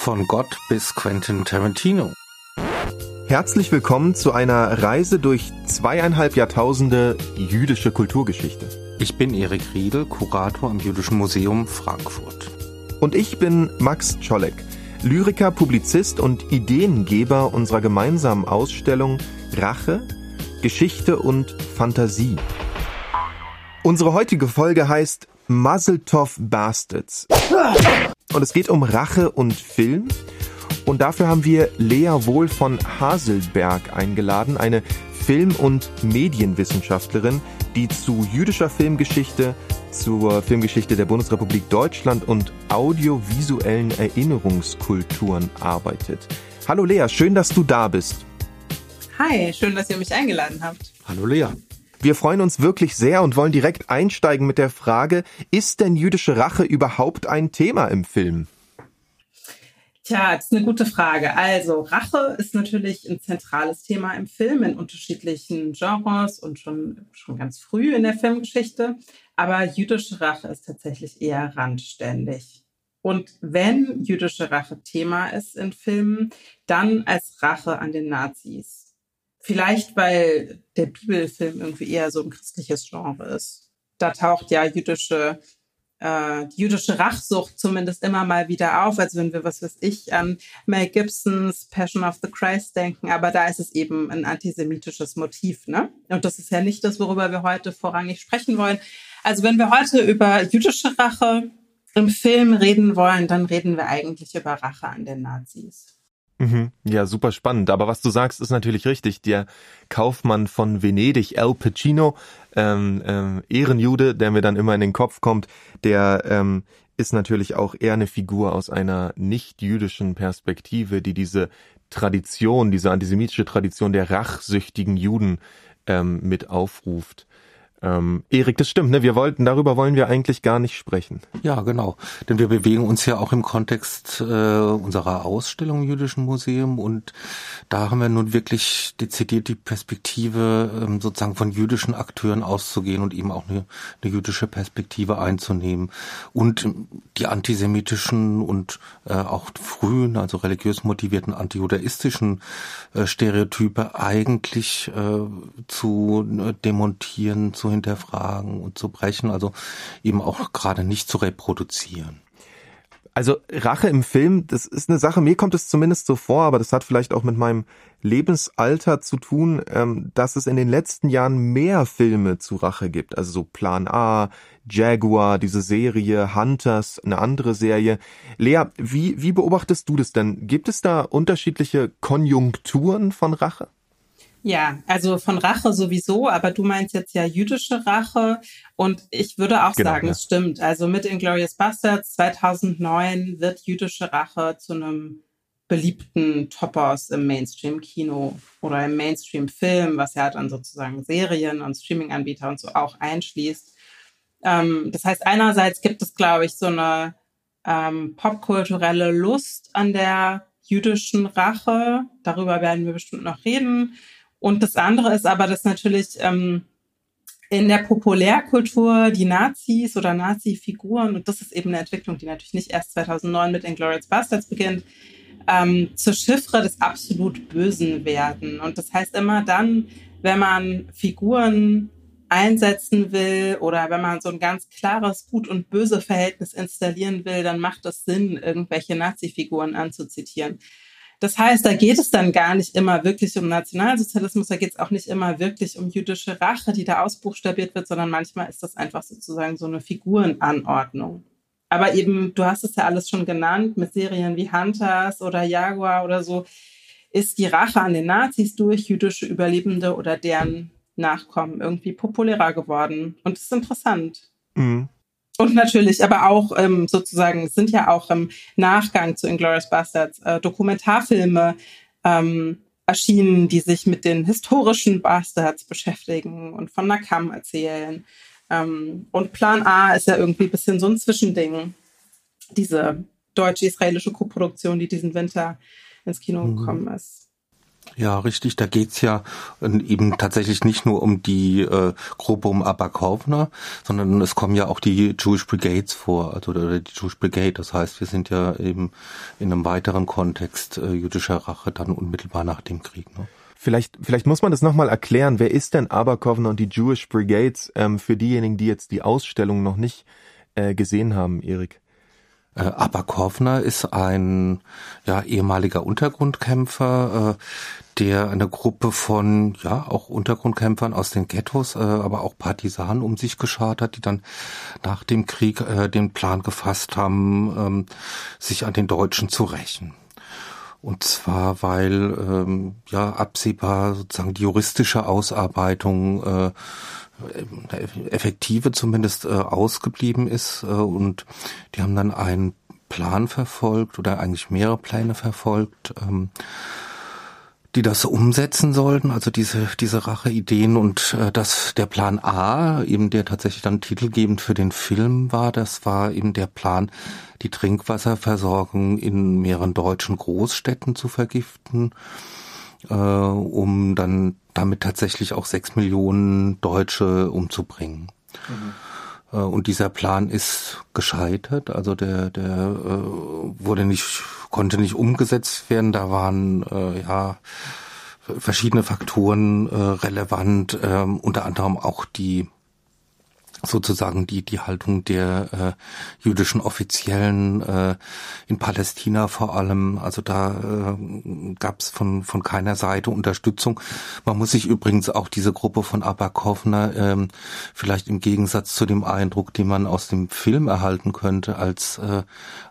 Von Gott bis Quentin Tarantino. Herzlich willkommen zu einer Reise durch zweieinhalb Jahrtausende jüdische Kulturgeschichte. Ich bin Erik Riedel, Kurator am Jüdischen Museum Frankfurt. Und ich bin Max Czolek, Lyriker, Publizist und Ideengeber unserer gemeinsamen Ausstellung Rache, Geschichte und Fantasie. Unsere heutige Folge heißt Muzzletov Bastards. Und es geht um Rache und Film. Und dafür haben wir Lea Wohl von Haselberg eingeladen, eine Film- und Medienwissenschaftlerin, die zu jüdischer Filmgeschichte, zur Filmgeschichte der Bundesrepublik Deutschland und audiovisuellen Erinnerungskulturen arbeitet. Hallo Lea, schön, dass du da bist. Hi, schön, dass ihr mich eingeladen habt. Hallo Lea. Wir freuen uns wirklich sehr und wollen direkt einsteigen mit der Frage, ist denn jüdische Rache überhaupt ein Thema im Film? Tja, das ist eine gute Frage. Also Rache ist natürlich ein zentrales Thema im Film in unterschiedlichen Genres und schon, schon ganz früh in der Filmgeschichte. Aber jüdische Rache ist tatsächlich eher randständig. Und wenn jüdische Rache Thema ist in Filmen, dann als Rache an den Nazis. Vielleicht, weil der Bibelfilm irgendwie eher so ein christliches Genre ist. Da taucht ja jüdische, äh, jüdische Rachsucht zumindest immer mal wieder auf, als wenn wir, was weiß ich, an Mel Gibsons Passion of the Christ denken. Aber da ist es eben ein antisemitisches Motiv, ne? Und das ist ja nicht das, worüber wir heute vorrangig sprechen wollen. Also wenn wir heute über jüdische Rache im Film reden wollen, dann reden wir eigentlich über Rache an den Nazis. Mhm. Ja, super spannend. Aber was du sagst, ist natürlich richtig. Der Kaufmann von Venedig, Al Pacino, ähm, ähm, Ehrenjude, der mir dann immer in den Kopf kommt, der ähm, ist natürlich auch eher eine Figur aus einer nicht-jüdischen Perspektive, die diese Tradition, diese antisemitische Tradition der rachsüchtigen Juden ähm, mit aufruft. Ähm, Erik, das stimmt, ne? Wir wollten, darüber wollen wir eigentlich gar nicht sprechen. Ja, genau. Denn wir bewegen uns ja auch im Kontext äh, unserer Ausstellung im Jüdischen Museum und da haben wir nun wirklich dezidiert die Perspektive ähm, sozusagen von jüdischen Akteuren auszugehen und eben auch eine, eine jüdische Perspektive einzunehmen und die antisemitischen und äh, auch frühen, also religiös motivierten antijudaistischen äh, Stereotype eigentlich äh, zu äh, demontieren, zu hinterfragen und zu brechen, also eben auch gerade nicht zu reproduzieren. Also Rache im Film, das ist eine Sache, mir kommt es zumindest so vor, aber das hat vielleicht auch mit meinem Lebensalter zu tun, ähm, dass es in den letzten Jahren mehr Filme zu Rache gibt. Also so Plan A, Jaguar, diese Serie, Hunters, eine andere Serie. Lea, wie, wie beobachtest du das denn? Gibt es da unterschiedliche Konjunkturen von Rache? Ja, also von Rache sowieso, aber du meinst jetzt ja jüdische Rache und ich würde auch genau, sagen, ja. es stimmt. Also mit Inglourious Bastards 2009 wird jüdische Rache zu einem beliebten Toppers im Mainstream-Kino oder im Mainstream-Film, was ja dann sozusagen Serien und Streaming-Anbieter und so auch einschließt. Ähm, das heißt, einerseits gibt es, glaube ich, so eine ähm, popkulturelle Lust an der jüdischen Rache. Darüber werden wir bestimmt noch reden. Und das andere ist aber, dass natürlich ähm, in der Populärkultur die Nazis oder Nazi-Figuren, und das ist eben eine Entwicklung, die natürlich nicht erst 2009 mit Inglourious Bastards beginnt, ähm, zur Chiffre des absolut Bösen werden. Und das heißt immer dann, wenn man Figuren einsetzen will oder wenn man so ein ganz klares Gut- und Böse-Verhältnis installieren will, dann macht es Sinn, irgendwelche Nazi-Figuren anzuzitieren. Das heißt, da geht es dann gar nicht immer wirklich um Nationalsozialismus, da geht es auch nicht immer wirklich um jüdische Rache, die da ausbuchstabiert wird, sondern manchmal ist das einfach sozusagen so eine Figurenanordnung. Aber eben, du hast es ja alles schon genannt, mit Serien wie Hunters oder Jaguar oder so, ist die Rache an den Nazis durch jüdische Überlebende oder deren Nachkommen irgendwie populärer geworden. Und das ist interessant. Mhm. Und natürlich, aber auch ähm, sozusagen, sind ja auch im Nachgang zu Inglourious Bastards äh, Dokumentarfilme ähm, erschienen, die sich mit den historischen Bastards beschäftigen und von Nakam erzählen. Ähm, und Plan A ist ja irgendwie ein bisschen so ein Zwischending. Diese deutsche-israelische Koproduktion, die diesen Winter ins Kino mhm. gekommen ist. Ja, richtig. Da geht's ja eben tatsächlich nicht nur um die äh, Gruppe um Abakovner, sondern es kommen ja auch die Jewish Brigades vor, also oder die Jewish Brigade. Das heißt, wir sind ja eben in einem weiteren Kontext äh, jüdischer Rache dann unmittelbar nach dem Krieg. Ne? Vielleicht, vielleicht muss man das nochmal erklären. Wer ist denn Abakovner und die Jewish Brigades ähm, für diejenigen, die jetzt die Ausstellung noch nicht äh, gesehen haben, Erik? Äh, Abakovner ist ein ja, ehemaliger Untergrundkämpfer, äh, der eine Gruppe von ja auch Untergrundkämpfern aus den Ghettos, äh, aber auch Partisanen um sich geschart hat, die dann nach dem Krieg äh, den Plan gefasst haben, ähm, sich an den Deutschen zu rächen. Und zwar, weil ähm, ja absehbar sozusagen die juristische Ausarbeitung äh, effektive zumindest äh, ausgeblieben ist äh, und die haben dann einen Plan verfolgt oder eigentlich mehrere Pläne verfolgt. Ähm, die das umsetzen sollten, also diese diese Racheideen und äh, dass der Plan A, eben der tatsächlich dann titelgebend für den Film war, das war eben der Plan, die Trinkwasserversorgung in mehreren deutschen Großstädten zu vergiften, äh, um dann damit tatsächlich auch sechs Millionen Deutsche umzubringen. Mhm. Äh, und dieser Plan ist gescheitert, also der, der äh, wurde nicht, konnte nicht umgesetzt werden. Da waren äh, ja verschiedene Faktoren äh, relevant, äh, unter anderem auch die sozusagen die die Haltung der äh, jüdischen Offiziellen äh, in Palästina vor allem. Also da äh, gab es von von keiner Seite Unterstützung. Man muss sich übrigens auch diese Gruppe von Abakovner ähm, vielleicht im Gegensatz zu dem Eindruck, den man aus dem Film erhalten könnte, als äh,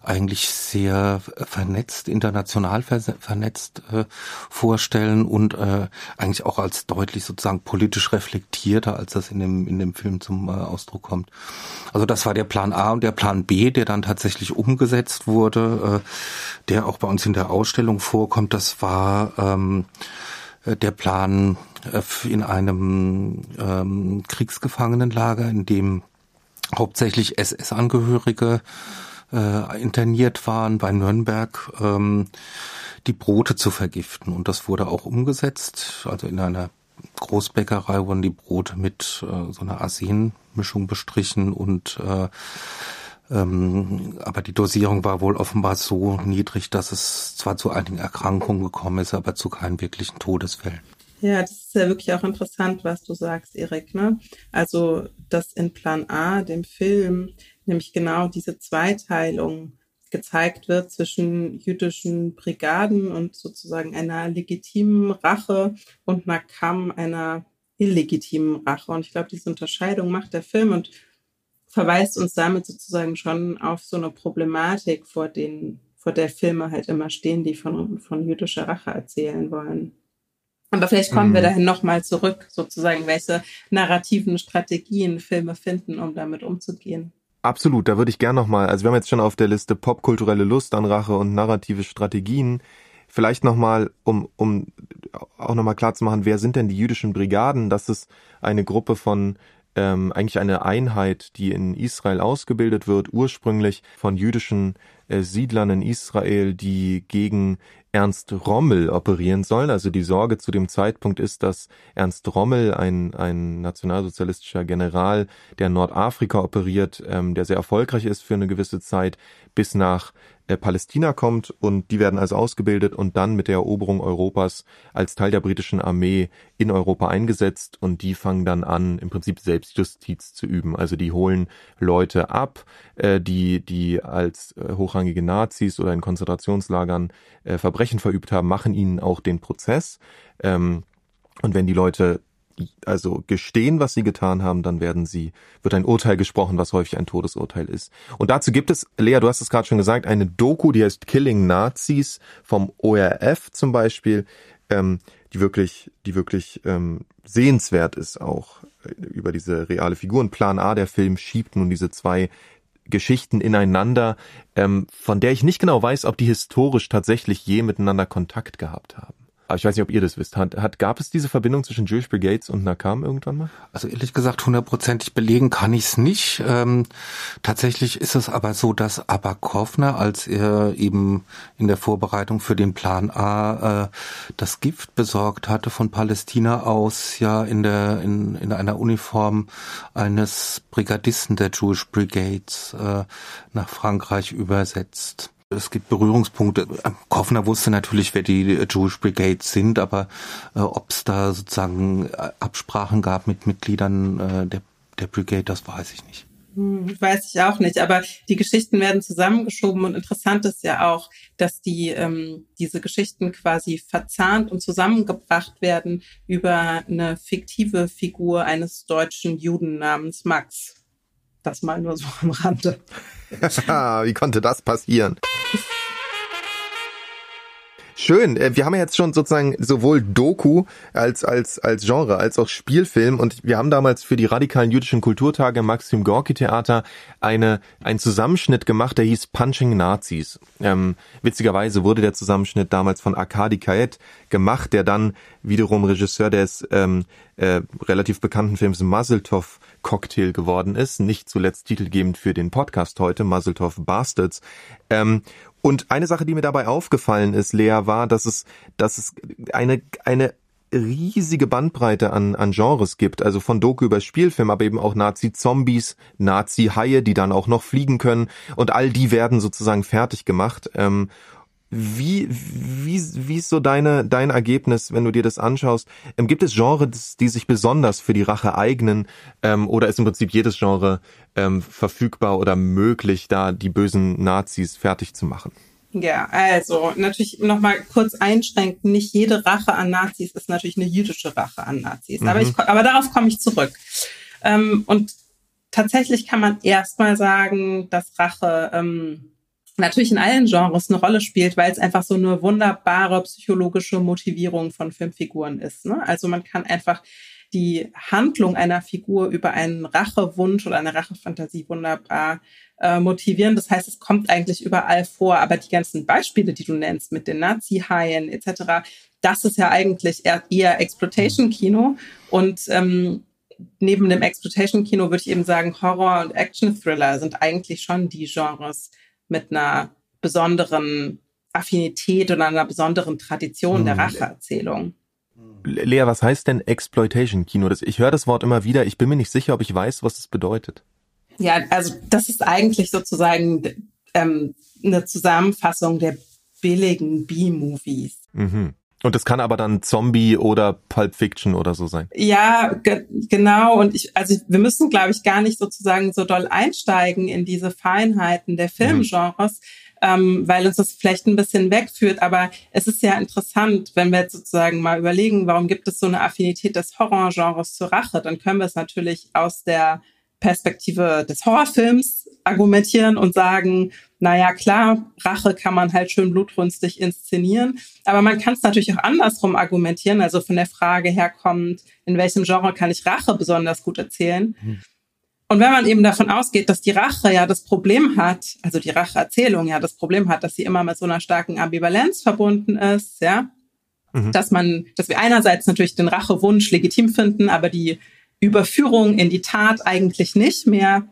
eigentlich sehr vernetzt, international vernetzt äh, vorstellen und äh, eigentlich auch als deutlich sozusagen politisch reflektierter, als das in dem in dem Film zum äh, Ausdruck kommt. Also das war der Plan A und der Plan B, der dann tatsächlich umgesetzt wurde, äh, der auch bei uns in der Ausstellung vorkommt. Das war ähm, äh, der Plan äh, in einem ähm, Kriegsgefangenenlager, in dem hauptsächlich SS-Angehörige interniert waren bei Nürnberg, ähm, die Brote zu vergiften. Und das wurde auch umgesetzt. Also in einer Großbäckerei wurden die Brote mit äh, so einer Arsenmischung bestrichen und äh, ähm, aber die Dosierung war wohl offenbar so niedrig, dass es zwar zu einigen Erkrankungen gekommen ist, aber zu keinen wirklichen Todesfällen. Ja, das ist ja wirklich auch interessant, was du sagst, Erik. Ne? Also, dass in Plan A, dem Film, nämlich genau diese Zweiteilung gezeigt wird zwischen jüdischen Brigaden und sozusagen einer legitimen Rache und Nakam einer illegitimen Rache. Und ich glaube, diese Unterscheidung macht der Film und verweist uns damit sozusagen schon auf so eine Problematik, vor, den, vor der Filme halt immer stehen, die von, von jüdischer Rache erzählen wollen. Aber vielleicht kommen mhm. wir dahin nochmal zurück, sozusagen, welche narrativen Strategien Filme finden, um damit umzugehen. Absolut, da würde ich gern nochmal, also wir haben jetzt schon auf der Liste popkulturelle Lust an Rache und narrative Strategien. Vielleicht nochmal, um, um auch nochmal klar zu machen, wer sind denn die jüdischen Brigaden? Das ist eine Gruppe von ähm, eigentlich eine Einheit, die in Israel ausgebildet wird, ursprünglich von jüdischen äh, Siedlern in Israel, die gegen Ernst Rommel operieren sollen. Also die Sorge zu dem Zeitpunkt ist, dass Ernst Rommel, ein, ein nationalsozialistischer General, der in Nordafrika operiert, ähm, der sehr erfolgreich ist für eine gewisse Zeit, bis nach Palästina kommt und die werden also ausgebildet und dann mit der Eroberung Europas als Teil der britischen Armee in Europa eingesetzt und die fangen dann an, im Prinzip Selbstjustiz zu üben. Also die holen Leute ab, äh, die, die als äh, hochrangige Nazis oder in Konzentrationslagern äh, Verbrechen verübt haben, machen ihnen auch den Prozess. Ähm, und wenn die Leute also gestehen, was sie getan haben, dann werden sie, wird ein Urteil gesprochen, was häufig ein Todesurteil ist. Und dazu gibt es, Lea, du hast es gerade schon gesagt, eine Doku, die heißt Killing Nazis vom ORF zum Beispiel, ähm, die wirklich, die wirklich ähm, sehenswert ist auch äh, über diese reale Figuren. Plan A, der Film schiebt nun diese zwei Geschichten ineinander, ähm, von der ich nicht genau weiß, ob die historisch tatsächlich je miteinander Kontakt gehabt haben. Aber ich weiß nicht, ob ihr das wisst. Hat, hat, gab es diese Verbindung zwischen Jewish Brigades und Nakam irgendwann mal? Also ehrlich gesagt, hundertprozentig belegen kann ich es nicht. Ähm, tatsächlich ist es aber so, dass Abakovner, als er eben in der Vorbereitung für den Plan A äh, das Gift besorgt hatte von Palästina aus, ja in der in, in einer Uniform eines Brigadisten der Jewish Brigades äh, nach Frankreich übersetzt. Es gibt Berührungspunkte. Koffner wusste natürlich, wer die Jewish Brigade sind, aber äh, ob es da sozusagen äh, Absprachen gab mit Mitgliedern äh, der, der Brigade, das weiß ich nicht. Hm, weiß ich auch nicht, aber die Geschichten werden zusammengeschoben und interessant ist ja auch, dass die ähm, diese Geschichten quasi verzahnt und zusammengebracht werden über eine fiktive Figur eines deutschen Juden namens Max. Das mal nur so am Rande. Wie konnte das passieren? Schön. Äh, wir haben ja jetzt schon sozusagen sowohl Doku als, als, als Genre als auch Spielfilm und wir haben damals für die radikalen jüdischen Kulturtage im Maxim Gorki Theater eine, einen Zusammenschnitt gemacht, der hieß Punching Nazis. Ähm, witzigerweise wurde der Zusammenschnitt damals von Arkadi Kayet gemacht, der dann wiederum Regisseur des ähm, äh, relativ bekannten Films Muzzletov Cocktail geworden ist, nicht zuletzt titelgebend für den Podcast heute, Muzzletov Bastards. Ähm, und eine Sache, die mir dabei aufgefallen ist, Lea, war, dass es, dass es eine, eine riesige Bandbreite an, an Genres gibt, also von Doku über Spielfilm, aber eben auch Nazi-Zombies, Nazi-Haie, die dann auch noch fliegen können und all die werden sozusagen fertig gemacht. Ähm, wie, wie, wie ist so deine, dein Ergebnis, wenn du dir das anschaust? Ähm, gibt es Genres, die sich besonders für die Rache eignen? Ähm, oder ist im Prinzip jedes Genre ähm, verfügbar oder möglich, da die bösen Nazis fertig zu machen? Ja, also natürlich nochmal kurz einschränken. Nicht jede Rache an Nazis ist natürlich eine jüdische Rache an Nazis. Mhm. Aber, ich, aber darauf komme ich zurück. Ähm, und tatsächlich kann man erstmal sagen, dass Rache ähm, natürlich in allen Genres eine Rolle spielt, weil es einfach so eine wunderbare psychologische Motivierung von Filmfiguren ist. Ne? Also man kann einfach die Handlung einer Figur über einen Rachewunsch oder eine Rachefantasie wunderbar äh, motivieren. Das heißt, es kommt eigentlich überall vor, aber die ganzen Beispiele, die du nennst mit den Nazi-Haien etc., das ist ja eigentlich eher, eher Exploitation-Kino und ähm, neben dem Exploitation-Kino würde ich eben sagen, Horror- und Action-Thriller sind eigentlich schon die Genres, mit einer besonderen Affinität oder einer besonderen Tradition der hm. Racheerzählung. Lea, was heißt denn Exploitation Kino? ich höre das Wort immer wieder. Ich bin mir nicht sicher, ob ich weiß, was es bedeutet. Ja, also das ist eigentlich sozusagen ähm, eine Zusammenfassung der billigen B-Movies. Mhm. Und das kann aber dann Zombie oder Pulp Fiction oder so sein. Ja, ge genau. Und ich, also wir müssen, glaube ich, gar nicht sozusagen so doll einsteigen in diese Feinheiten der Filmgenres, mhm. ähm, weil uns das vielleicht ein bisschen wegführt. Aber es ist ja interessant, wenn wir jetzt sozusagen mal überlegen, warum gibt es so eine Affinität des Horrorgenres zur Rache, dann können wir es natürlich aus der Perspektive des Horrorfilms argumentieren und sagen, naja, klar, Rache kann man halt schön blutrünstig inszenieren, aber man kann es natürlich auch andersrum argumentieren, also von der Frage herkommt, in welchem Genre kann ich Rache besonders gut erzählen? Mhm. Und wenn man eben davon ausgeht, dass die Rache ja das Problem hat, also die Racheerzählung ja das Problem hat, dass sie immer mit so einer starken Ambivalenz verbunden ist, ja, mhm. dass man, dass wir einerseits natürlich den Rachewunsch legitim finden, aber die Überführung in die Tat eigentlich nicht mehr,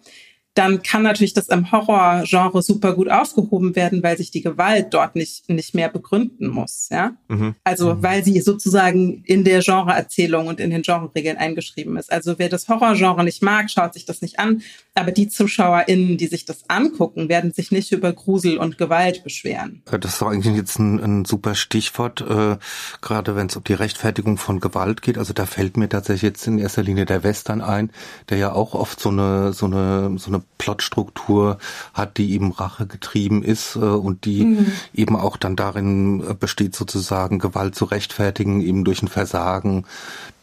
dann kann natürlich das im Horrorgenre super gut aufgehoben werden, weil sich die Gewalt dort nicht, nicht mehr begründen muss. Ja? Mhm. Also mhm. weil sie sozusagen in der Genreerzählung und in den Genreregeln eingeschrieben ist. Also wer das Horrorgenre nicht mag, schaut sich das nicht an. Aber die ZuschauerInnen, die sich das angucken, werden sich nicht über Grusel und Gewalt beschweren. Das ist doch eigentlich jetzt ein, ein super Stichwort, äh, gerade wenn es um die Rechtfertigung von Gewalt geht. Also da fällt mir tatsächlich jetzt in erster Linie der Western ein, der ja auch oft so eine, so eine, so eine Plotstruktur hat, die eben Rache getrieben ist äh, und die mhm. eben auch dann darin äh, besteht, sozusagen Gewalt zu rechtfertigen, eben durch ein Versagen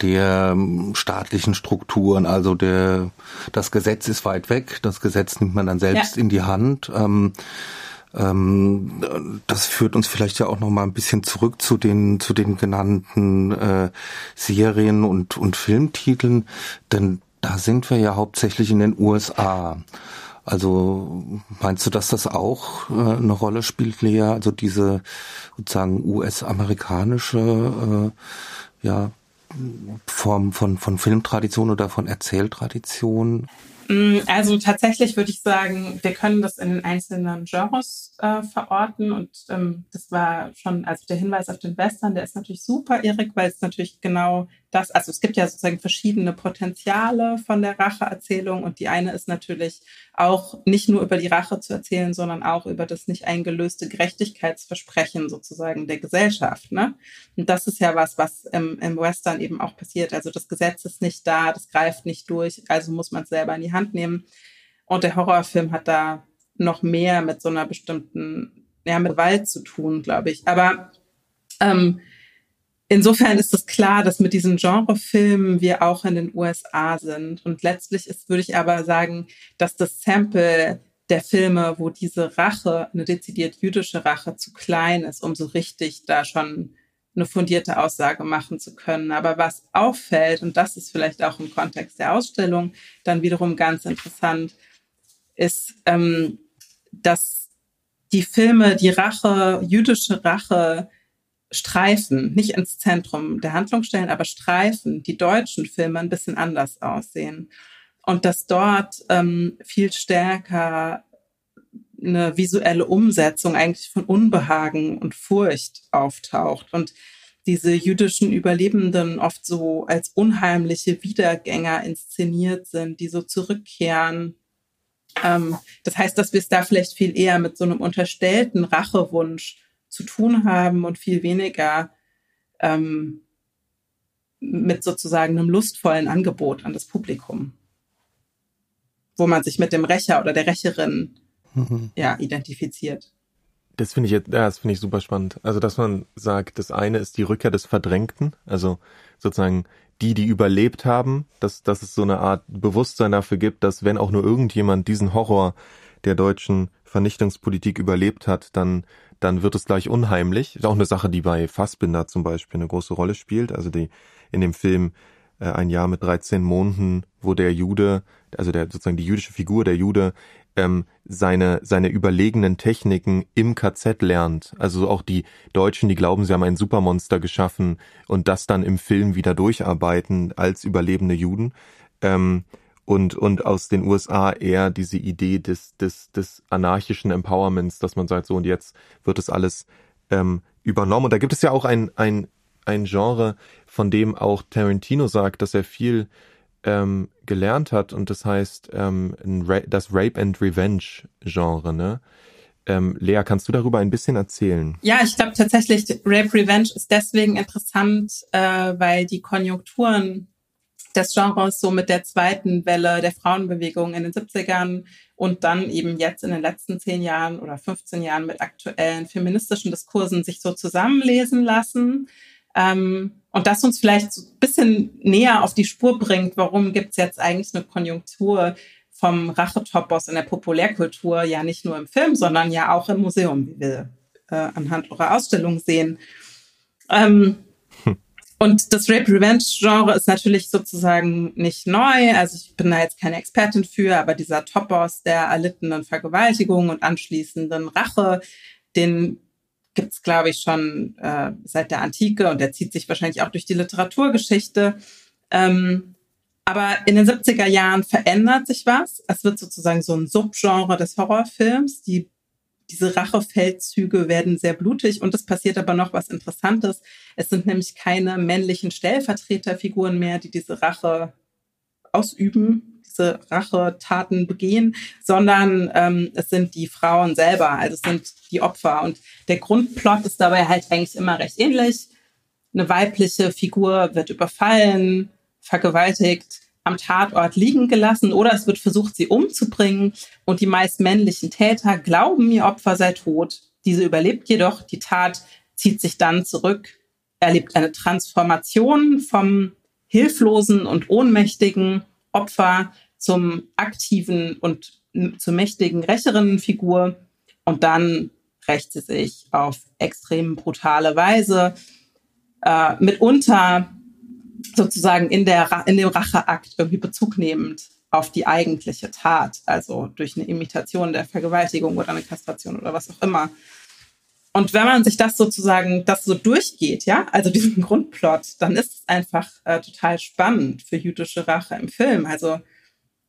der ähm, staatlichen Strukturen. Also der das Gesetz ist weit weg, das Gesetz nimmt man dann selbst ja. in die Hand. Ähm, ähm, das führt uns vielleicht ja auch noch mal ein bisschen zurück zu den zu den genannten äh, Serien und und Filmtiteln, denn da sind wir ja hauptsächlich in den USA. Also meinst du, dass das auch äh, eine Rolle spielt, Lea? Also diese sozusagen US-amerikanische äh, ja, Form von, von Filmtradition oder von Erzähltradition? Mm, also tatsächlich würde ich sagen, wir können das in den einzelnen Genres äh, verorten und ähm, das war schon, also der Hinweis auf den Western, der ist natürlich super, Erik, weil es natürlich genau das, also es gibt ja sozusagen verschiedene Potenziale von der Racheerzählung und die eine ist natürlich auch nicht nur über die Rache zu erzählen, sondern auch über das nicht eingelöste Gerechtigkeitsversprechen sozusagen der Gesellschaft. Ne? Und das ist ja was, was im, im Western eben auch passiert. Also das Gesetz ist nicht da, das greift nicht durch, also muss man es selber in die Hand nehmen. Und der Horrorfilm hat da noch mehr mit so einer bestimmten, ja, mit Gewalt zu tun, glaube ich. Aber ähm, Insofern ist es klar, dass mit diesen Genrefilmen wir auch in den USA sind. Und letztlich ist, würde ich aber sagen, dass das Sample der Filme, wo diese Rache, eine dezidiert jüdische Rache, zu klein ist, um so richtig da schon eine fundierte Aussage machen zu können. Aber was auffällt, und das ist vielleicht auch im Kontext der Ausstellung dann wiederum ganz interessant, ist, ähm, dass die Filme, die Rache, jüdische Rache, Streifen, nicht ins Zentrum der Handlung stellen, aber Streifen, die deutschen Filme ein bisschen anders aussehen. Und dass dort ähm, viel stärker eine visuelle Umsetzung eigentlich von Unbehagen und Furcht auftaucht und diese jüdischen Überlebenden oft so als unheimliche Wiedergänger inszeniert sind, die so zurückkehren. Ähm, das heißt, dass wir es da vielleicht viel eher mit so einem unterstellten Rachewunsch zu tun haben und viel weniger ähm, mit sozusagen einem lustvollen Angebot an das Publikum, wo man sich mit dem Rächer oder der Rächerin mhm. ja identifiziert. Das finde ich jetzt, ja, das finde ich super spannend. Also, dass man sagt, das eine ist die Rückkehr des Verdrängten, also sozusagen die, die überlebt haben, dass, dass es so eine Art Bewusstsein dafür gibt, dass wenn auch nur irgendjemand diesen Horror der deutschen Vernichtungspolitik überlebt hat, dann dann wird es gleich unheimlich. Ist auch eine Sache, die bei Fassbinder zum Beispiel eine große Rolle spielt. Also die in dem Film äh, Ein Jahr mit 13 Monden, wo der Jude, also der sozusagen die jüdische Figur, der Jude, ähm, seine, seine überlegenen Techniken im KZ lernt. Also auch die Deutschen, die glauben, sie haben ein Supermonster geschaffen und das dann im Film wieder durcharbeiten als überlebende Juden. Ähm, und, und aus den USA eher diese Idee des, des, des anarchischen Empowerments, dass man sagt, so und jetzt wird es alles ähm, übernommen. Und da gibt es ja auch ein, ein, ein Genre, von dem auch Tarantino sagt, dass er viel ähm, gelernt hat und das heißt ähm, das Rape and Revenge Genre, ne? Ähm, Lea, kannst du darüber ein bisschen erzählen? Ja, ich glaube tatsächlich, Rape Revenge ist deswegen interessant, äh, weil die Konjunkturen des Genres so mit der zweiten Welle der Frauenbewegung in den 70ern und dann eben jetzt in den letzten zehn Jahren oder 15 Jahren mit aktuellen feministischen Diskursen sich so zusammenlesen lassen. Ähm, und das uns vielleicht so ein bisschen näher auf die Spur bringt, warum gibt es jetzt eigentlich eine Konjunktur vom Rachetopos in der Populärkultur, ja nicht nur im Film, sondern ja auch im Museum, wie wir äh, anhand eurer Ausstellung sehen. Ähm, und das Rape-Revenge-Genre ist natürlich sozusagen nicht neu. Also ich bin da jetzt keine Expertin für, aber dieser Topos der erlittenen Vergewaltigung und anschließenden Rache, den gibt's glaube ich, schon äh, seit der Antike und der zieht sich wahrscheinlich auch durch die Literaturgeschichte. Ähm, aber in den 70er Jahren verändert sich was. Es wird sozusagen so ein Subgenre des Horrorfilms. Die diese Rachefeldzüge werden sehr blutig und es passiert aber noch was Interessantes. Es sind nämlich keine männlichen Stellvertreterfiguren mehr, die diese Rache ausüben, diese Rachetaten begehen, sondern ähm, es sind die Frauen selber, also es sind die Opfer. Und der Grundplot ist dabei halt eigentlich immer recht ähnlich. Eine weibliche Figur wird überfallen, vergewaltigt, am Tatort liegen gelassen oder es wird versucht, sie umzubringen. Und die meist männlichen Täter glauben, ihr Opfer sei tot. Diese überlebt jedoch. Die Tat zieht sich dann zurück, erlebt eine Transformation vom hilflosen und ohnmächtigen Opfer zum aktiven und zur mächtigen rächeren Figur. Und dann rächt sie sich auf extrem brutale Weise. Äh, mitunter sozusagen in, der, in dem Racheakt irgendwie Bezug nehmend auf die eigentliche Tat, also durch eine Imitation der Vergewaltigung oder eine Kastration oder was auch immer. Und wenn man sich das sozusagen, das so durchgeht, ja, also diesen Grundplot, dann ist es einfach äh, total spannend für jüdische Rache im Film. Also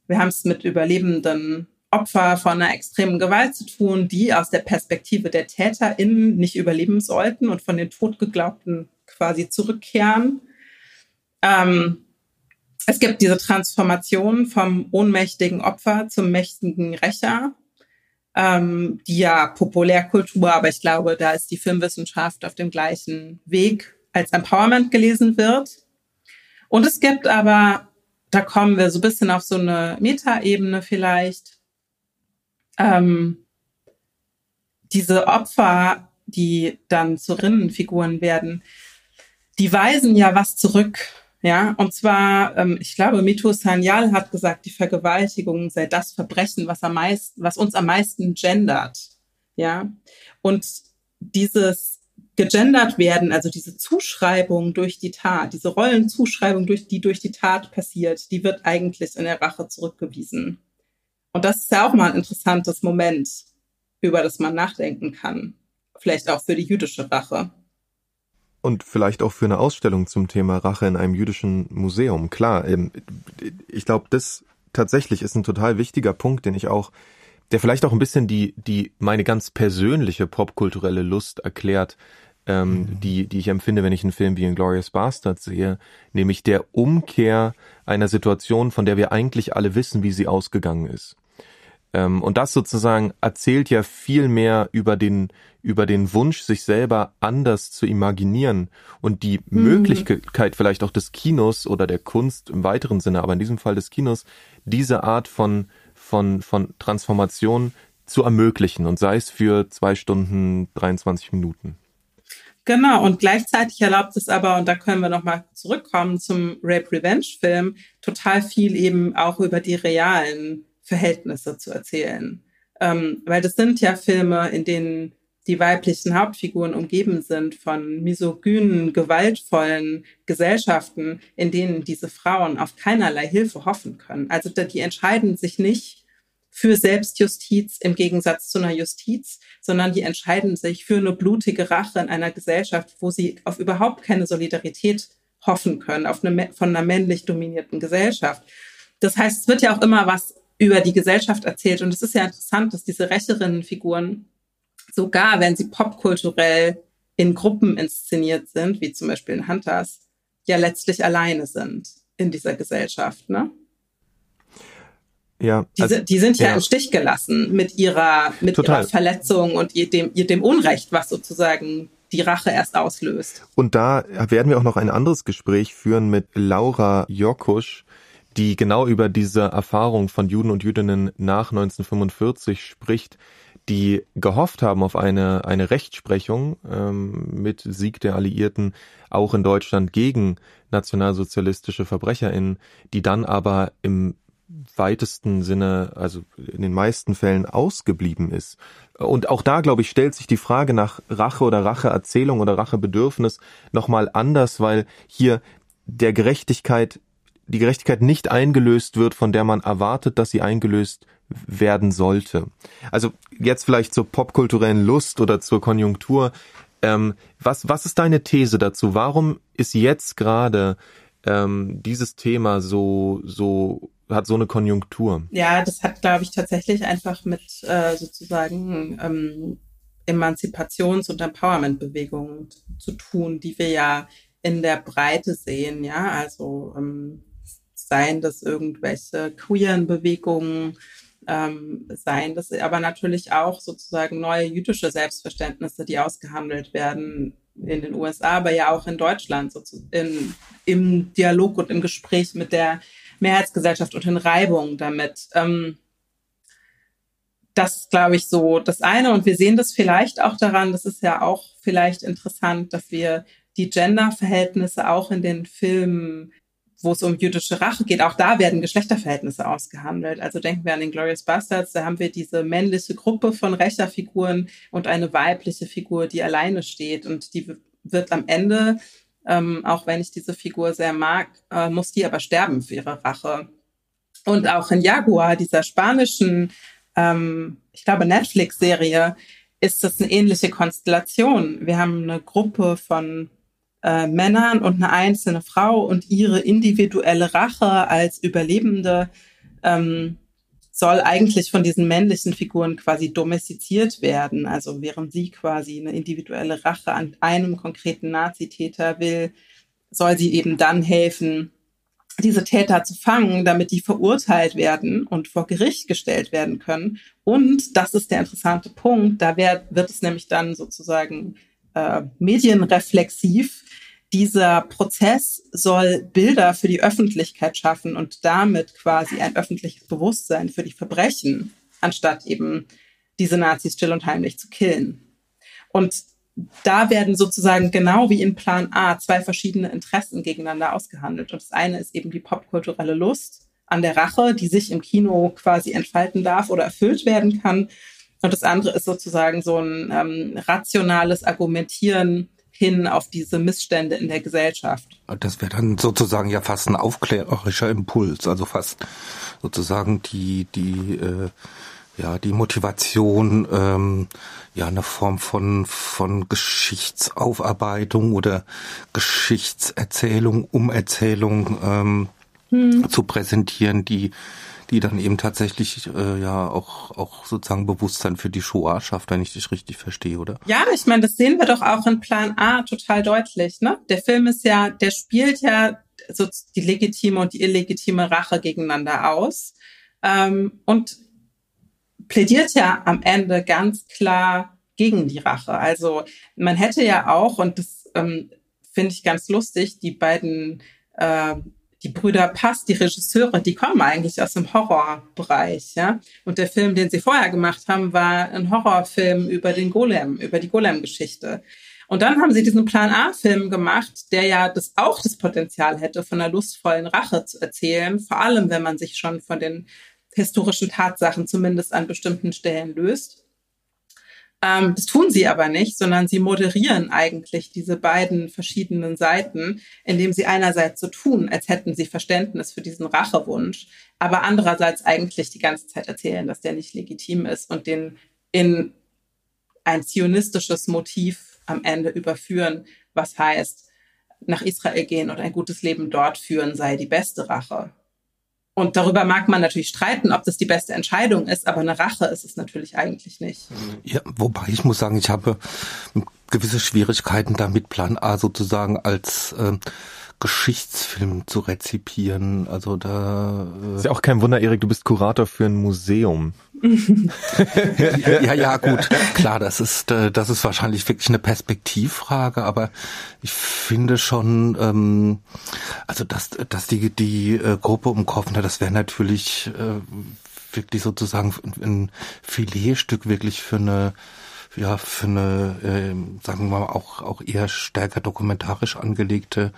wir haben es mit überlebenden Opfer von einer extremen Gewalt zu tun, die aus der Perspektive der TäterInnen nicht überleben sollten und von den Totgeglaubten quasi zurückkehren. Ähm, es gibt diese Transformation vom ohnmächtigen Opfer zum mächtigen Rächer, ähm, die ja Populärkultur, aber ich glaube, da ist die Filmwissenschaft auf dem gleichen Weg als Empowerment gelesen wird. Und es gibt aber, da kommen wir so ein bisschen auf so eine Metaebene vielleicht, ähm, diese Opfer, die dann zu Rinnenfiguren werden, die weisen ja was zurück ja, und zwar, ähm, ich glaube, Mito Sanyal hat gesagt, die Vergewaltigung sei das Verbrechen, was am meisten, was uns am meisten gendert. Ja, und dieses gegendert werden, also diese Zuschreibung durch die Tat, diese Rollenzuschreibung, durch, die durch die Tat passiert, die wird eigentlich in der Rache zurückgewiesen. Und das ist ja auch mal ein interessantes Moment, über das man nachdenken kann. Vielleicht auch für die jüdische Rache. Und vielleicht auch für eine Ausstellung zum Thema Rache in einem jüdischen Museum. Klar, ähm, ich glaube, das tatsächlich ist ein total wichtiger Punkt, den ich auch, der vielleicht auch ein bisschen die, die meine ganz persönliche popkulturelle Lust erklärt, ähm, mhm. die, die ich empfinde, wenn ich einen Film wie Inglourious Bastard sehe, nämlich der Umkehr einer Situation, von der wir eigentlich alle wissen, wie sie ausgegangen ist. Ähm, und das sozusagen erzählt ja viel mehr über den, über den Wunsch, sich selber anders zu imaginieren und die mhm. Möglichkeit vielleicht auch des Kinos oder der Kunst im weiteren Sinne, aber in diesem Fall des Kinos, diese Art von, von, von Transformation zu ermöglichen und sei es für zwei Stunden 23 Minuten. Genau, und gleichzeitig erlaubt es aber, und da können wir nochmal zurückkommen zum Rape Revenge Film, total viel eben auch über die realen Verhältnisse zu erzählen. Ähm, weil das sind ja Filme, in denen die weiblichen Hauptfiguren umgeben sind von misogynen, gewaltvollen Gesellschaften, in denen diese Frauen auf keinerlei Hilfe hoffen können. Also die entscheiden sich nicht für Selbstjustiz im Gegensatz zu einer Justiz, sondern die entscheiden sich für eine blutige Rache in einer Gesellschaft, wo sie auf überhaupt keine Solidarität hoffen können, auf eine, von einer männlich dominierten Gesellschaft. Das heißt, es wird ja auch immer was über die Gesellschaft erzählt. Und es ist ja interessant, dass diese Rächerinnenfiguren, sogar wenn sie popkulturell in Gruppen inszeniert sind, wie zum Beispiel in Hunters, ja letztlich alleine sind in dieser Gesellschaft, ne? Ja, also, die, die sind ja, ja, im Stich gelassen mit ihrer, mit ihrer Verletzung und dem, dem Unrecht, was sozusagen die Rache erst auslöst. Und da werden wir auch noch ein anderes Gespräch führen mit Laura Jokusch, die genau über diese Erfahrung von Juden und Jüdinnen nach 1945 spricht, die gehofft haben auf eine, eine Rechtsprechung ähm, mit Sieg der Alliierten auch in Deutschland gegen nationalsozialistische VerbrecherInnen, die dann aber im weitesten Sinne, also in den meisten Fällen ausgeblieben ist. Und auch da, glaube ich, stellt sich die Frage nach Rache oder Racheerzählung oder Rachebedürfnis nochmal anders, weil hier der Gerechtigkeit die Gerechtigkeit nicht eingelöst wird, von der man erwartet, dass sie eingelöst werden sollte. Also jetzt vielleicht zur popkulturellen Lust oder zur Konjunktur. Ähm, was, was ist deine These dazu? Warum ist jetzt gerade ähm, dieses Thema so, so, hat so eine Konjunktur? Ja, das hat, glaube ich, tatsächlich einfach mit äh, sozusagen ähm, Emanzipations- und Empowerment-Bewegungen zu tun, die wir ja in der Breite sehen, ja, also ähm, seien das irgendwelche queeren Bewegungen, ähm, seien das aber natürlich auch sozusagen neue jüdische Selbstverständnisse, die ausgehandelt werden in den USA, aber ja auch in Deutschland in, im Dialog und im Gespräch mit der Mehrheitsgesellschaft und in Reibung damit. Ähm, das glaube ich so das eine. Und wir sehen das vielleicht auch daran, das ist ja auch vielleicht interessant, dass wir die Genderverhältnisse auch in den Filmen wo es um jüdische Rache geht, auch da werden Geschlechterverhältnisse ausgehandelt. Also denken wir an den Glorious Bastards, da haben wir diese männliche Gruppe von Rächerfiguren und eine weibliche Figur, die alleine steht und die wird am Ende, ähm, auch wenn ich diese Figur sehr mag, äh, muss die aber sterben für ihre Rache. Und auch in Jaguar, dieser spanischen, ähm, ich glaube, Netflix-Serie, ist das eine ähnliche Konstellation. Wir haben eine Gruppe von äh, Männern und eine einzelne Frau und ihre individuelle Rache als Überlebende ähm, soll eigentlich von diesen männlichen Figuren quasi domestiziert werden. Also während sie quasi eine individuelle Rache an einem konkreten Nazitäter will, soll sie eben dann helfen, diese Täter zu fangen, damit die verurteilt werden und vor Gericht gestellt werden können. Und das ist der interessante Punkt, da wird, wird es nämlich dann sozusagen äh, medienreflexiv. Dieser Prozess soll Bilder für die Öffentlichkeit schaffen und damit quasi ein öffentliches Bewusstsein für die Verbrechen, anstatt eben diese Nazis still und heimlich zu killen. Und da werden sozusagen genau wie in Plan A zwei verschiedene Interessen gegeneinander ausgehandelt. Und das eine ist eben die popkulturelle Lust an der Rache, die sich im Kino quasi entfalten darf oder erfüllt werden kann. Und das andere ist sozusagen so ein ähm, rationales Argumentieren hin auf diese Missstände in der Gesellschaft. Das wäre dann sozusagen ja fast ein aufklärerischer Impuls, also fast sozusagen die, die äh, ja, die Motivation, ähm, ja, eine Form von, von Geschichtsaufarbeitung oder Geschichtserzählung, Umerzählung ähm, hm. zu präsentieren, die, die dann eben tatsächlich äh, ja auch, auch sozusagen Bewusstsein für die Shoah schafft, wenn ich dich richtig verstehe, oder? Ja, ich meine, das sehen wir doch auch in Plan A total deutlich. Ne? Der Film ist ja, der spielt ja so die legitime und die illegitime Rache gegeneinander aus. Ähm, und plädiert ja am Ende ganz klar gegen die Rache. Also man hätte ja auch, und das ähm, finde ich ganz lustig, die beiden, äh, die Brüder Pass, die Regisseure, die kommen eigentlich aus dem Horrorbereich, ja. Und der Film, den sie vorher gemacht haben, war ein Horrorfilm über den Golem, über die Golem-Geschichte. Und dann haben sie diesen Plan A-Film gemacht, der ja das auch das Potenzial hätte, von einer lustvollen Rache zu erzählen, vor allem wenn man sich schon von den historischen Tatsachen zumindest an bestimmten Stellen löst. Ähm, das tun sie aber nicht, sondern sie moderieren eigentlich diese beiden verschiedenen Seiten, indem sie einerseits so tun, als hätten sie Verständnis für diesen Rachewunsch, aber andererseits eigentlich die ganze Zeit erzählen, dass der nicht legitim ist und den in ein zionistisches Motiv am Ende überführen, was heißt, nach Israel gehen und ein gutes Leben dort führen sei die beste Rache. Und darüber mag man natürlich streiten, ob das die beste Entscheidung ist, aber eine Rache ist es natürlich eigentlich nicht. Ja, wobei ich muss sagen, ich habe gewisse Schwierigkeiten damit, Plan A sozusagen als äh, Geschichtsfilm zu rezipieren. Also da äh ist ja auch kein Wunder, Erik, du bist Kurator für ein Museum. Ja, ja, gut, klar, das ist äh, das ist wahrscheinlich wirklich eine Perspektivfrage, aber ich finde schon, ähm, also dass dass die die äh, Gruppe um Koffner, das wäre natürlich äh, wirklich sozusagen ein Filetstück wirklich für eine ja für eine, äh, sagen wir mal, auch, auch eher stärker dokumentarisch angelegte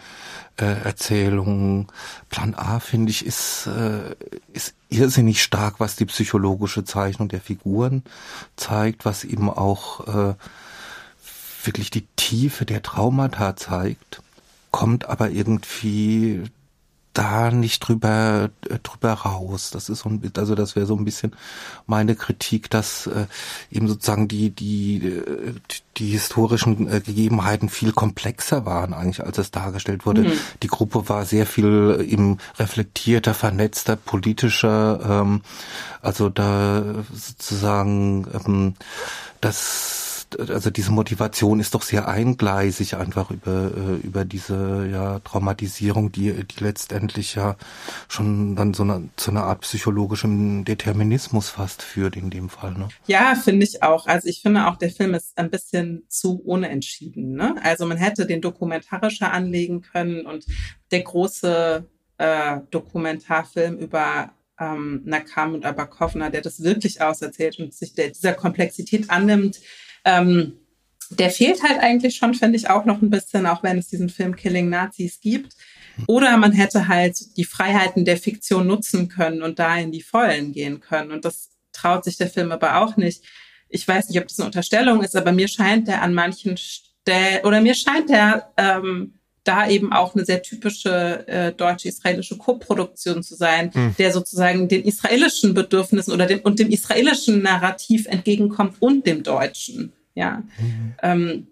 äh, Erzählung. Plan A, finde ich, ist, äh, ist irrsinnig stark, was die psychologische Zeichnung der Figuren zeigt, was eben auch äh, wirklich die Tiefe der Traumata zeigt, kommt aber irgendwie da nicht drüber äh, drüber raus. Das ist so ein also das wäre so ein bisschen meine Kritik, dass äh, eben sozusagen die die äh, die historischen äh, Gegebenheiten viel komplexer waren eigentlich, als es dargestellt wurde. Mhm. Die Gruppe war sehr viel eben reflektierter, vernetzter, politischer. Ähm, also da sozusagen ähm, das also diese Motivation ist doch sehr eingleisig einfach über äh, über diese ja Traumatisierung, die die letztendlich ja schon dann so eine zu einer Art psychologischem Determinismus fast führt in dem Fall. Ne? Ja, finde ich auch. Also ich finde auch der Film ist ein bisschen zu unentschieden. Ne? Also man hätte den dokumentarischer anlegen können und der große äh, Dokumentarfilm über ähm, Nakam und Abakovna, der das wirklich auserzählt und sich der, dieser Komplexität annimmt, ähm, der fehlt halt eigentlich schon, finde ich, auch noch ein bisschen, auch wenn es diesen Film Killing Nazis gibt. Oder man hätte halt die Freiheiten der Fiktion nutzen können und da in die Vollen gehen können. Und das traut sich der Film aber auch nicht. Ich weiß nicht, ob das eine Unterstellung ist, aber mir scheint der an manchen Stellen, oder mir scheint der ähm, da eben auch eine sehr typische äh, deutsche-israelische Koproduktion zu sein, mhm. der sozusagen den israelischen Bedürfnissen oder dem und dem israelischen Narrativ entgegenkommt und dem deutschen. Ja. Mhm. Ähm,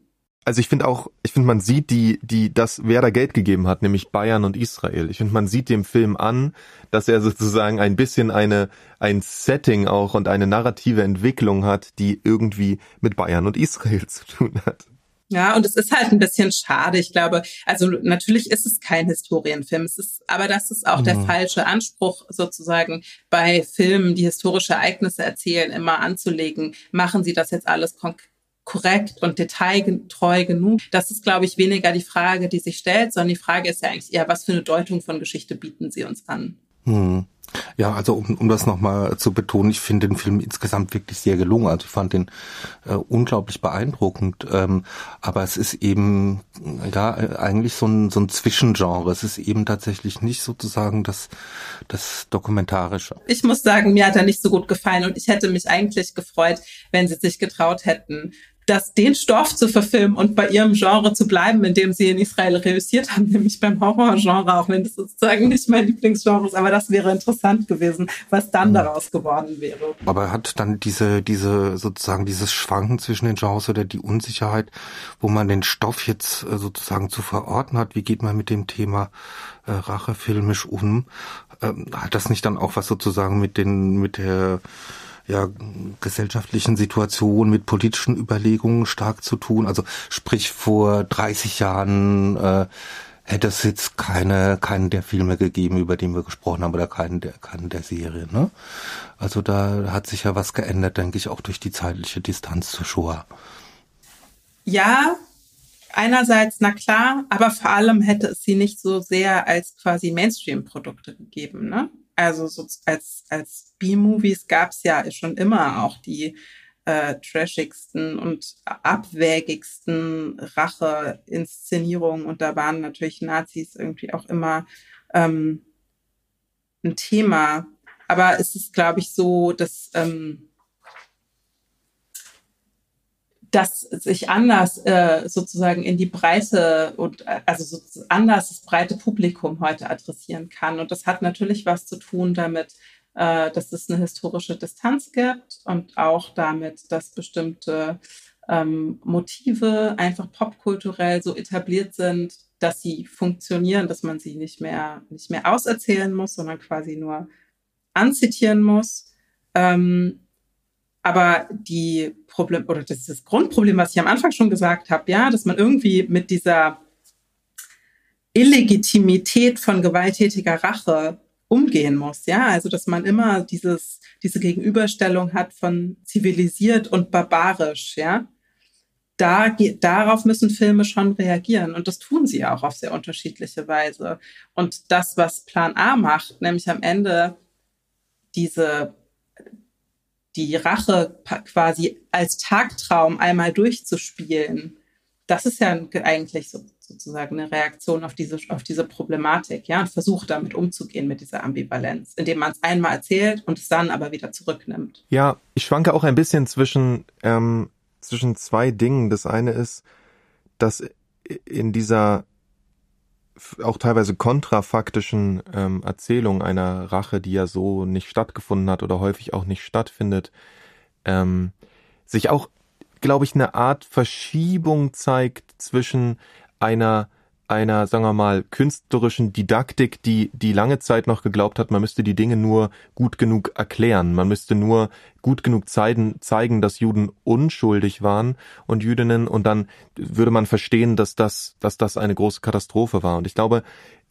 also ich finde auch, ich finde, man sieht die, die, das, wer da Geld gegeben hat, nämlich Bayern und Israel. Ich finde, man sieht dem Film an, dass er sozusagen ein bisschen eine, ein Setting auch und eine narrative Entwicklung hat, die irgendwie mit Bayern und Israel zu tun hat. Ja, und es ist halt ein bisschen schade. Ich glaube, also natürlich ist es kein Historienfilm. Es ist, aber das ist auch mhm. der falsche Anspruch sozusagen bei Filmen, die historische Ereignisse erzählen, immer anzulegen. Machen Sie das jetzt alles konkret? korrekt und detailgetreu genug? Das ist, glaube ich, weniger die Frage, die sich stellt, sondern die Frage ist ja eigentlich eher, was für eine Deutung von Geschichte bieten Sie uns an? Hm. Ja, also um, um das nochmal zu betonen, ich finde den Film insgesamt wirklich sehr gelungen. Also ich fand den äh, unglaublich beeindruckend. Ähm, aber es ist eben ja eigentlich so ein, so ein Zwischengenre. Es ist eben tatsächlich nicht sozusagen das, das Dokumentarische. Ich muss sagen, mir hat er nicht so gut gefallen und ich hätte mich eigentlich gefreut, wenn sie sich getraut hätten, das, den Stoff zu verfilmen und bei ihrem Genre zu bleiben, in dem sie in Israel reüssiert haben, nämlich beim Horrorgenre, auch wenn das sozusagen nicht mein Lieblingsgenre ist, aber das wäre interessant gewesen, was dann mhm. daraus geworden wäre. Aber hat dann diese, diese, sozusagen dieses Schwanken zwischen den Genres oder die Unsicherheit, wo man den Stoff jetzt äh, sozusagen zu verorten hat, wie geht man mit dem Thema äh, Rache filmisch um? Ähm, hat das nicht dann auch was sozusagen mit den, mit der ja, gesellschaftlichen Situation, mit politischen Überlegungen stark zu tun. Also sprich vor 30 Jahren äh, hätte es jetzt keine, keinen der Filme gegeben, über den wir gesprochen haben, oder keinen der, keinen der Serie. Ne? Also da hat sich ja was geändert, denke ich, auch durch die zeitliche Distanz zur Shoah. Ja, einerseits, na klar, aber vor allem hätte es sie nicht so sehr als quasi Mainstream-Produkte gegeben. Ne? Also so als, als B-Movies gab es ja schon immer auch die äh, trashigsten und abwägigsten Rache-Inszenierungen und da waren natürlich Nazis irgendwie auch immer ähm, ein Thema. Aber es ist, glaube ich, so, dass ähm, das sich anders äh, sozusagen in die Breite und äh, also so anders das breite Publikum heute adressieren kann. Und das hat natürlich was zu tun damit, äh, dass es eine historische Distanz gibt und auch damit, dass bestimmte ähm, Motive einfach popkulturell so etabliert sind, dass sie funktionieren, dass man sie nicht mehr nicht mehr auserzählen muss, sondern quasi nur anzitieren muss. Ähm, aber die Problem oder das das Grundproblem, was ich am Anfang schon gesagt habe, ja, dass man irgendwie mit dieser Illegitimität von gewalttätiger Rache umgehen muss, ja, also dass man immer dieses diese Gegenüberstellung hat von zivilisiert und barbarisch, ja. Da, darauf müssen Filme schon reagieren und das tun sie auch auf sehr unterschiedliche Weise. Und das, was Plan A macht, nämlich am Ende diese die Rache quasi als Tagtraum einmal durchzuspielen, das ist ja eigentlich so, sozusagen eine Reaktion auf diese, auf diese Problematik, ja, und versucht damit umzugehen mit dieser Ambivalenz, indem man es einmal erzählt und es dann aber wieder zurücknimmt. Ja, ich schwanke auch ein bisschen zwischen, ähm, zwischen zwei Dingen. Das eine ist, dass in dieser auch teilweise kontrafaktischen ähm, Erzählung einer Rache, die ja so nicht stattgefunden hat oder häufig auch nicht stattfindet, ähm, sich auch, glaube ich, eine Art Verschiebung zeigt zwischen einer einer, sagen wir mal, künstlerischen Didaktik, die, die lange Zeit noch geglaubt hat, man müsste die Dinge nur gut genug erklären. Man müsste nur gut genug zeigen, zeigen, dass Juden unschuldig waren und Jüdinnen und dann würde man verstehen, dass das, dass das eine große Katastrophe war. Und ich glaube,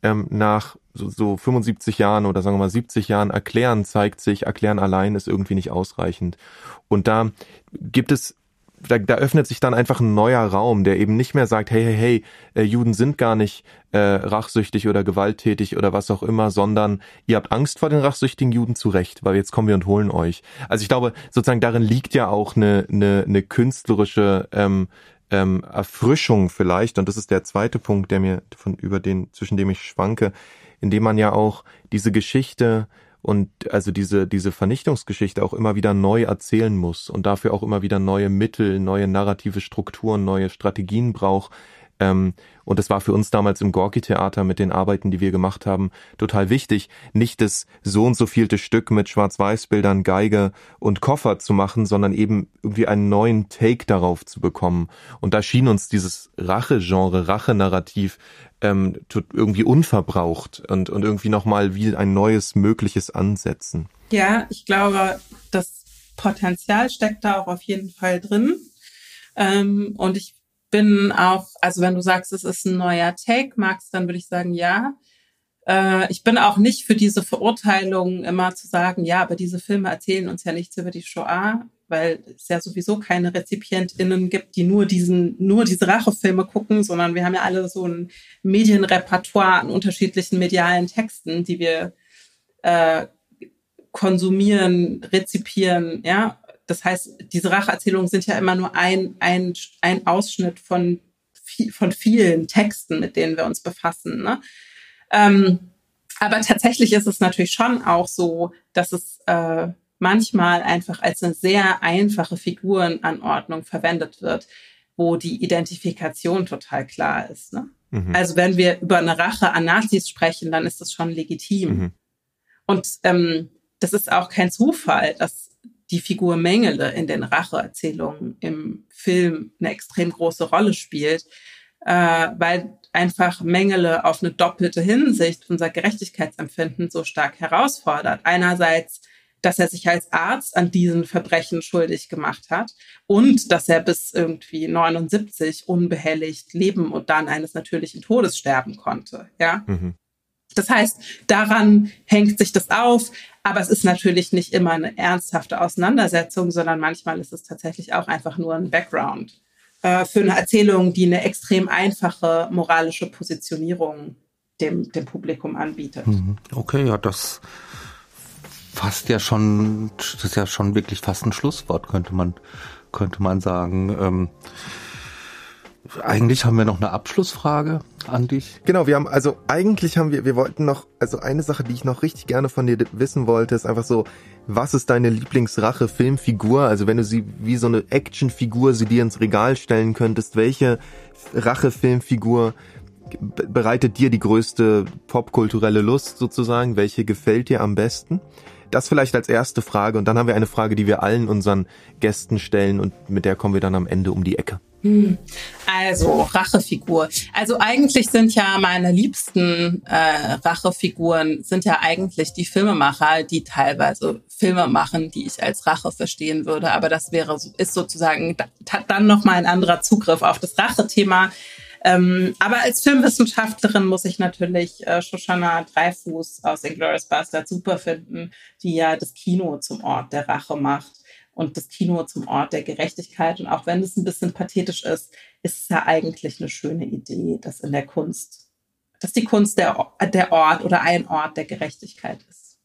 ähm, nach so, so 75 Jahren oder sagen wir mal 70 Jahren erklären zeigt sich, erklären allein ist irgendwie nicht ausreichend. Und da gibt es da, da öffnet sich dann einfach ein neuer Raum, der eben nicht mehr sagt, hey, hey, hey, äh, Juden sind gar nicht äh, rachsüchtig oder gewalttätig oder was auch immer, sondern ihr habt Angst vor den rachsüchtigen Juden zu Recht, weil jetzt kommen wir und holen euch. Also ich glaube, sozusagen darin liegt ja auch eine, eine, eine künstlerische ähm, ähm, Erfrischung vielleicht, und das ist der zweite Punkt, der mir von über den, zwischen dem ich schwanke, indem man ja auch diese Geschichte und also diese, diese Vernichtungsgeschichte auch immer wieder neu erzählen muss und dafür auch immer wieder neue Mittel, neue narrative Strukturen, neue Strategien braucht, Ähm, und das war für uns damals im Gorki-Theater mit den Arbeiten, die wir gemacht haben, total wichtig, nicht das so und so vielte Stück mit Schwarz-Weiß-Bildern, Geige und Koffer zu machen, sondern eben irgendwie einen neuen Take darauf zu bekommen. Und da schien uns dieses Rache-Genre, Rache-Narrativ ähm, irgendwie unverbraucht und, und irgendwie nochmal wie ein neues mögliches Ansetzen. Ja, ich glaube, das Potenzial steckt da auch auf jeden Fall drin. Ähm, und ich bin auch, also wenn du sagst, es ist ein neuer Take, Max, dann würde ich sagen, ja. Äh, ich bin auch nicht für diese Verurteilung immer zu sagen, ja, aber diese Filme erzählen uns ja nichts über die Shoah, weil es ja sowieso keine RezipientInnen gibt, die nur diesen, nur diese Rachefilme gucken, sondern wir haben ja alle so ein Medienrepertoire an unterschiedlichen medialen Texten, die wir äh, konsumieren, rezipieren, ja. Das heißt, diese Racheerzählungen sind ja immer nur ein, ein, ein Ausschnitt von, von vielen Texten, mit denen wir uns befassen. Ne? Ähm, aber tatsächlich ist es natürlich schon auch so, dass es äh, manchmal einfach als eine sehr einfache Figurenanordnung verwendet wird, wo die Identifikation total klar ist. Ne? Mhm. Also wenn wir über eine Rache an Nazis sprechen, dann ist das schon legitim. Mhm. Und ähm, das ist auch kein Zufall, dass die Figur Mengele in den Racheerzählungen im Film eine extrem große Rolle spielt, äh, weil einfach Mengele auf eine doppelte Hinsicht unser Gerechtigkeitsempfinden so stark herausfordert. Einerseits, dass er sich als Arzt an diesen Verbrechen schuldig gemacht hat und dass er bis irgendwie 79 unbehelligt leben und dann eines natürlichen Todes sterben konnte. Ja. Mhm. Das heißt, daran hängt sich das auf. Aber es ist natürlich nicht immer eine ernsthafte Auseinandersetzung, sondern manchmal ist es tatsächlich auch einfach nur ein Background äh, für eine Erzählung, die eine extrem einfache moralische Positionierung dem, dem Publikum anbietet. Mhm. Okay, ja, das fast ja schon, das ist ja schon wirklich fast ein Schlusswort, könnte man, könnte man sagen. Ähm, eigentlich haben wir noch eine Abschlussfrage an dich. Genau, wir haben, also eigentlich haben wir, wir wollten noch, also eine Sache, die ich noch richtig gerne von dir wissen wollte, ist einfach so, was ist deine Lieblingsrache-Filmfigur? Also wenn du sie wie so eine Actionfigur sie dir ins Regal stellen könntest, welche Rache-Filmfigur bereitet dir die größte popkulturelle Lust sozusagen? Welche gefällt dir am besten? Das vielleicht als erste Frage und dann haben wir eine Frage, die wir allen unseren Gästen stellen und mit der kommen wir dann am Ende um die Ecke. Also Rachefigur. Also eigentlich sind ja meine liebsten äh, Rachefiguren sind ja eigentlich die Filmemacher, die teilweise Filme machen, die ich als Rache verstehen würde. Aber das wäre ist sozusagen dann noch mal ein anderer Zugriff auf das Rachethema. Ähm, aber als Filmwissenschaftlerin muss ich natürlich äh, Shoshana Dreifuß aus Inglourious Bastard super finden, die ja das Kino zum Ort der Rache macht und das Kino zum Ort der Gerechtigkeit. Und auch wenn es ein bisschen pathetisch ist, ist es ja eigentlich eine schöne Idee, dass in der Kunst, dass die Kunst der, der Ort oder ein Ort der Gerechtigkeit ist.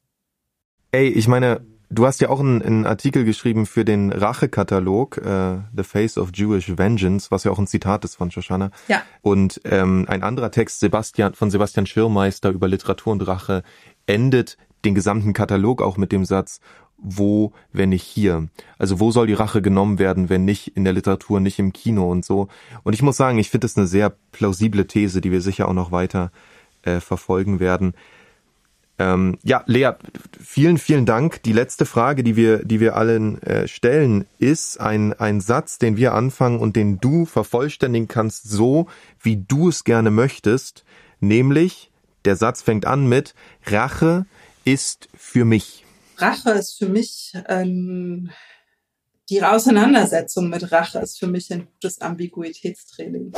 Ey, ich meine, du hast ja auch einen, einen Artikel geschrieben für den Rachekatalog, äh, The Face of Jewish Vengeance, was ja auch ein Zitat ist von Shoshana. Ja. Und ähm, ein anderer Text Sebastian, von Sebastian Schirmeister über Literatur und Rache endet den gesamten Katalog auch mit dem Satz, wo, wenn nicht hier? Also wo soll die Rache genommen werden, wenn nicht in der Literatur, nicht im Kino und so? Und ich muss sagen, ich finde das eine sehr plausible These, die wir sicher auch noch weiter äh, verfolgen werden. Ähm, ja, Lea, vielen, vielen Dank. Die letzte Frage, die wir, die wir allen äh, stellen, ist ein, ein Satz, den wir anfangen und den du vervollständigen kannst, so wie du es gerne möchtest. Nämlich, der Satz fängt an mit Rache ist für mich. Rache ist für mich ähm, die Auseinandersetzung mit Rache ist für mich ein gutes Ambiguitätstraining.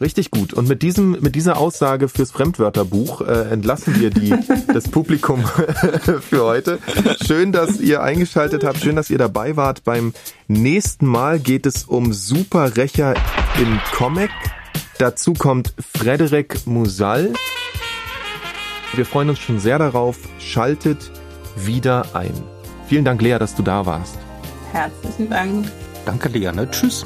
Richtig gut. Und mit diesem, mit dieser Aussage fürs Fremdwörterbuch äh, entlassen wir die, das Publikum für heute. Schön, dass ihr eingeschaltet habt. Schön, dass ihr dabei wart. Beim nächsten Mal geht es um Superrächer im Comic. Dazu kommt Frederik Musal. Wir freuen uns schon sehr darauf. Schaltet wieder ein. Vielen Dank, Lea, dass du da warst. Herzlichen Dank. Danke, Lea. Ne? Tschüss.